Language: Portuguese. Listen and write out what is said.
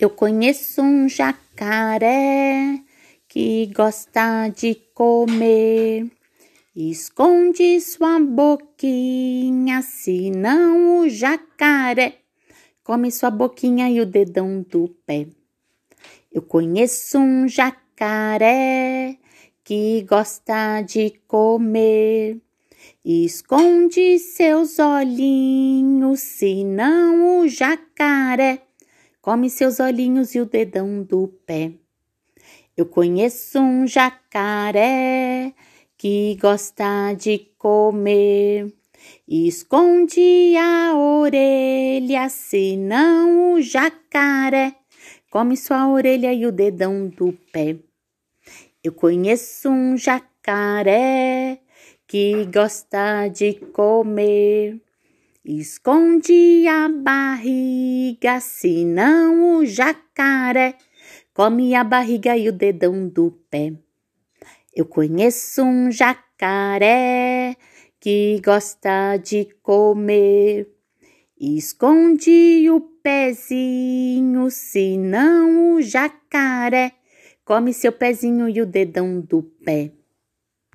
Eu conheço um jacaré que gosta de comer. Esconde sua boquinha, senão o jacaré come sua boquinha e o dedão do pé. Eu conheço um jacaré que gosta de comer. Esconde seus olhinhos, senão o jacaré come seus olhinhos e o dedão do pé. Eu conheço um jacaré que gosta de comer. Esconde a orelha, senão o jacaré come sua orelha e o dedão do pé. Eu conheço um jacaré que gosta de comer. Esconde a barriga, senão o jacaré come a barriga e o dedão do pé. Eu conheço um jacaré que gosta de comer. Esconde o pezinho, senão o jacaré come seu pezinho e o dedão do pé.